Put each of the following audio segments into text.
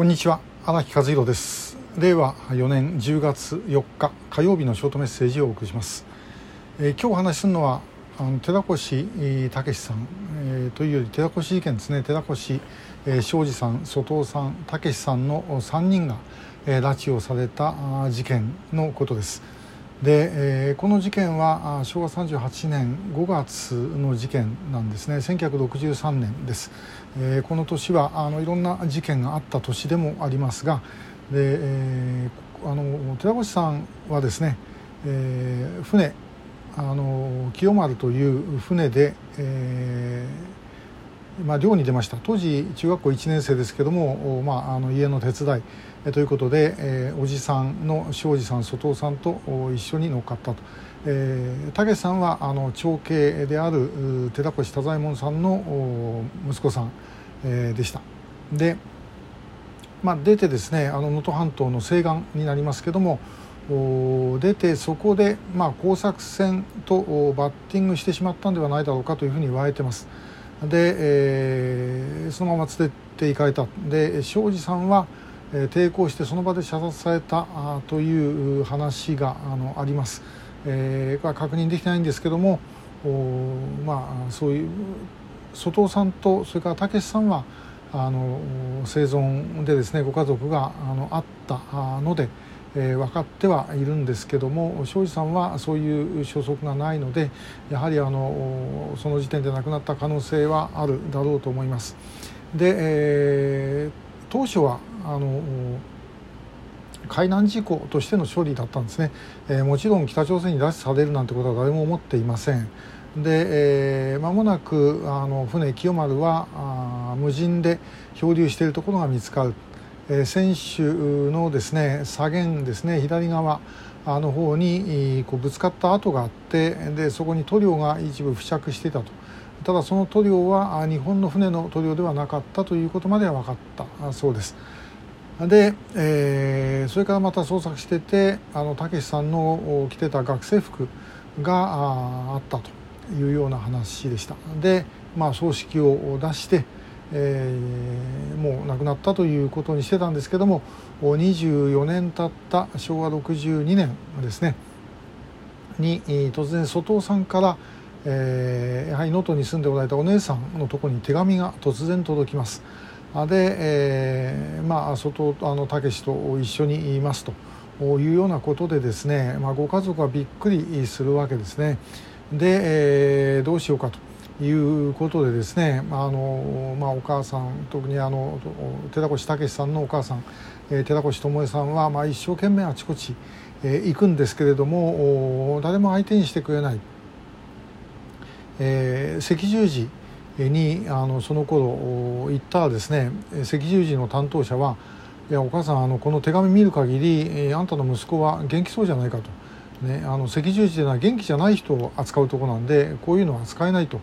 こんにちは。荒木和弘です。令和4年10月4日火曜日のショートメッセージをお送りします、えー、今日お話しするのはあの寺越武さん、えー、というより寺越事件ですね。寺越、えー、庄司さん外藤さん武さんの3人が、えー、拉致をされた事件のことです。で、えー、この事件は昭和38年5月の事件なんですね。1963年です、えー、この年はあのいろんな事件があった年でもありますがで、えー、あの寺越さんはですね、えー、船あの清丸という船で、えーまあ、漁に出ました。当時中学校1年生ですけども、まあ、あの家の手伝いということで、えー、おじさんの庄司さん外藤さんと一緒に乗っかったと。えー、武さんはあの長兄である寺越太左衛門さんの息子さん、えー、でした。で、まあ、出てですね能登半島の西岸になりますけども出てそこで、まあ、工作船とバッティングしてしまったんではないだろうかというふうに言われてます。で、えー、そのまま連れて行かれた。で庄司さんはえ抵抗してその場で射殺されたという話があのあります、えー、確認できないんですけどもまあそういう外尾さんとそれから武さんはあの生存でですねご家族があのあったので、えー、分かってはいるんですけども庄司さんはそういう消息がないのでやはりあのその時点で亡くなった可能性はあるだろうと思います。で、えー、当初はあの海難事故としての処理だったんですね、えー、もちろん北朝鮮に拉致されるなんてことは誰も思っていません。で、えー、間もなくあの船清丸はあ無人で漂流しているところが見つかる、えー、船首のですね左舷ですね左側あの方にこうぶつかった跡があってでそこに塗料が一部付着していたと。ただその塗料は日本の船の塗料ではなかったということまでは分かった。そうです。で、えー、それからまた捜索しててあのたけしさんの着てた学生服があったというような話でした。で、まあ、葬式を出して、えー、もう亡くなったということにしてたんですけども24年経った昭和62年ですねに突然外尾さんから、えー、やはり能登に住んでおられたお姉さんのところに手紙が突然届きます。で、えー、まあ外あのたけしと一緒にいますというようなことでですね、まあ、ご家族はびっくりするわけですね。で、えー、どうしようかということでですね、あのまあ、お母さん特にあの寺越武さんのお母さん、えー、寺越智恵さんは、まあ、一生懸命あちこち、えー、行くんですけれども誰も相手にしてくれない、えー、赤十字にあのその頃行ったですね。赤十字の担当者は「いやお母さんあのこの手紙見る限りあんたの息子は元気そうじゃないか」と。ね、あの赤十字というのは元気じゃない人を扱うとこなんでこういうのは扱えないと。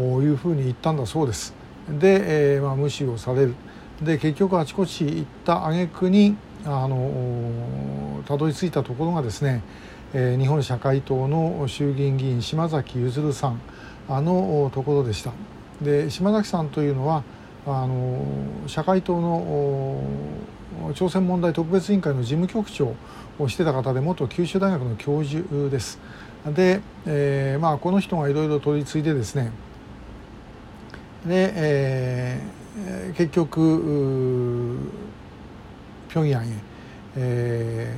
いうふうに言ったんだそうです。で、えーまあ、無視をされるで結局あちこち行った挙句にあのたどり着いたところがですね、えー、日本社会党の衆議院議員島崎譲さんあのところでした。で島崎さんというのはあの社会党の朝鮮問題特別委員会の事務局長をしてた方で元九州大学の教授です。で、えーまあ、この人がいろいろ取り継いでですねで、えー、結局平壌へ、え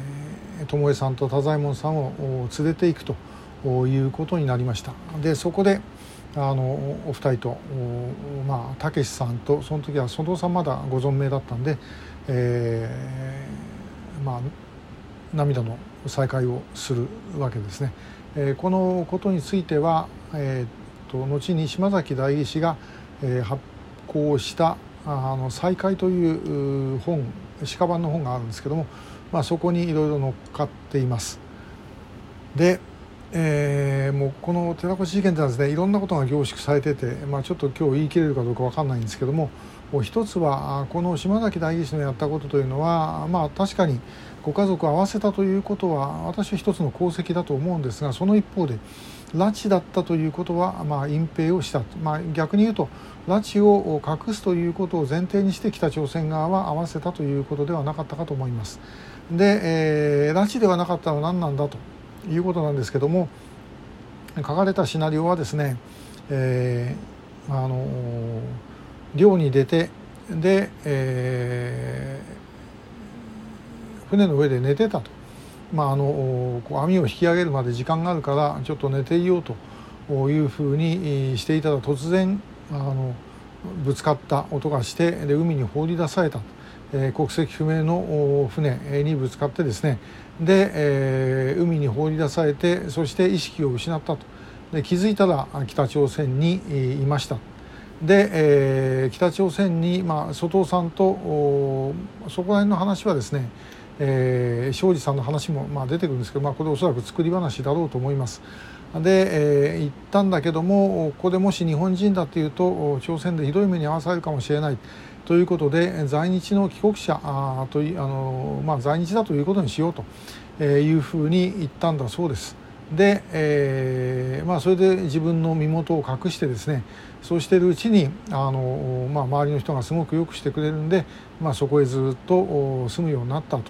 ー、友江さんと太左衛門さんを連れていくということになりました。でそこであのお二人とまあたけしさんとその時は外尾さんまだご存命だったんで、えー、まあ涙の再会をするわけですね。えー、このことについては、えー、と後に島崎代議士が、え、発行したあの再会という本鹿版の本があるんですけども、まあ、そこにいろいろ載っかっています。でえー、もうこの寺越事件ではですねいろんなことが凝縮されてて、まあ、ちょっと今日言い切れるかどうか分かんないんですけども一つはこの島崎代議士のやったことというのはまあ確かにご家族を合わせたということは私は一つの功績だと思うんですがその一方で拉致だったということは、まあ、隠蔽をした、まあ、逆に言うと拉致を隠すということを前提にして北朝鮮側は合わせたということではなかったかと思います。で、えー、拉致ではなかったのは何なんだということなんですけども書かれたシナリオはですね、えー、あの漁に出てで、えー、船の上で寝てたと、まあ、あの網を引き上げるまで時間があるからちょっと寝ていようというふうにしていたら突然あのぶつかった音がしてで海に放り出された、えー、国籍不明の船にぶつかってですね。で、えー、海に放り出されてそして意識を失ったと。で気づいたら北朝鮮にいました。で、えー、北朝鮮に、まあ、外尾さんとそこら辺の話はですね、えー、庄司さんの話も、まあ、出てくるんですけど、まあ、これおそらく作り話だろうと思います。で、えー、行ったんだけどもここでもし日本人だっていうと朝鮮でひどい目に遭わされるかもしれないということで在日の帰国者あといあの、まあ、在日だということにしようというふうに言ったんだそうです。で、えーまあ、それで自分の身元を隠してですねそうしているうちにあの、まあ、周りの人がすごくよくしてくれるんで、まあ、そこへずっと住むようになったと、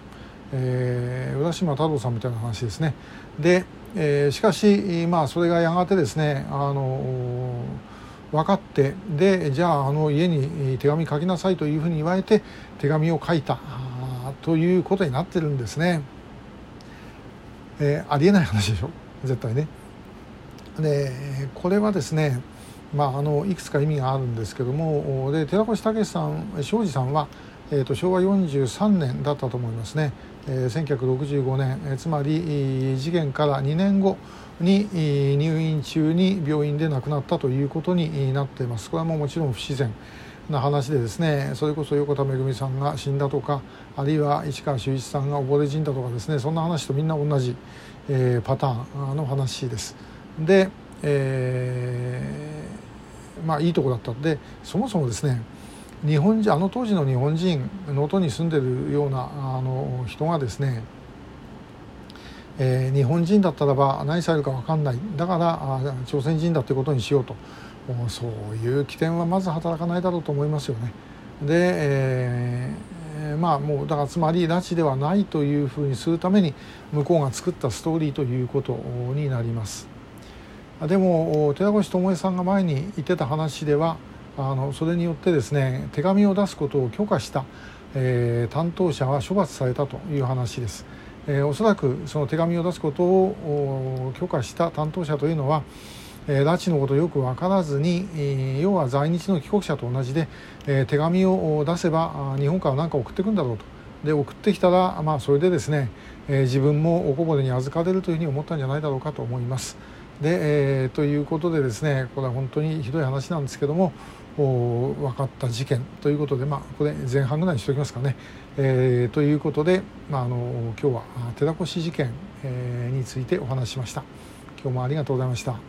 えー、浦島太郎さんみたいな話ですね。で、えー、しかし、まあ、それがやがてですねあの分かってでじゃああの家に手紙書きなさいというふうに言われて手紙を書いたということになってるんですね。えー、ありえない話でしょ？絶対ね。でこれはですねまあ、あのいくつか意味があるんですけどもで寺越武さん庄司さんは、えーと、昭和43年だったと思いますね、えー、1965年、えー、つまり事件から2年後に入院中に病院で亡くなったということになっていますこれはもうもちろん不自然な話でですねそれこそ横田めぐみさんが死んだとかあるいは市川修一さんが溺れ死んだとかですねそんな話とみんな同じ、えー、パターンの話です。で、えー、まあいいとこだったんでそもそもですね日本人あの当時の日本人能登に住んでるようなあの人がですねえー、日本人だったらば何されるか分かんないだから朝鮮人だということにしようとそういう起点はまず働かないだろうと思いますよね。で、えー、まあもうだからつまり拉致ではないというふうにするために向こうが作ったストーリーということになります。でも寺越智恵さんが前に言ってた話ではあのそれによってですね手紙を出すことを許可した、えー、担当者は処罰されたという話です。えー、おそらくその手紙を出すことを許可した担当者というのはえー、拉致のことよく分からずに、えー、要は在日の帰国者と同じで、えー、手紙を出せば日本から何か送ってくんだろうとで送ってきたら、まあ、それでですね、えー、自分もおこぼれに預かれるというふうに思ったんじゃないだろうかと思います。で、えー、ということでですねこれは本当にひどい話なんですけども分かった事件ということで、まあ、これ前半ぐらいにしておきますかね。えー、ということで、まあ、あの今日は寺越事件、えー、についてお話ししました。今日もありがとうございました。